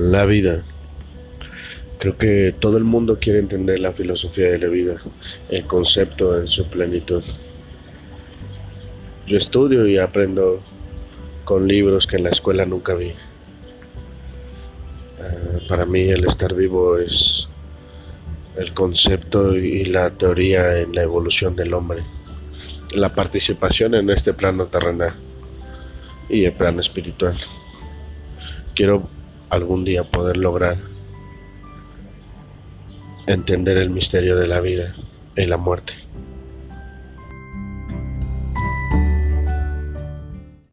La vida. Creo que todo el mundo quiere entender la filosofía de la vida, el concepto en su plenitud. Yo estudio y aprendo con libros que en la escuela nunca vi. Eh, para mí el estar vivo es el concepto y la teoría en la evolución del hombre, la participación en este plano terrenal y el plano espiritual. Quiero algún día poder lograr entender el misterio de la vida y la muerte.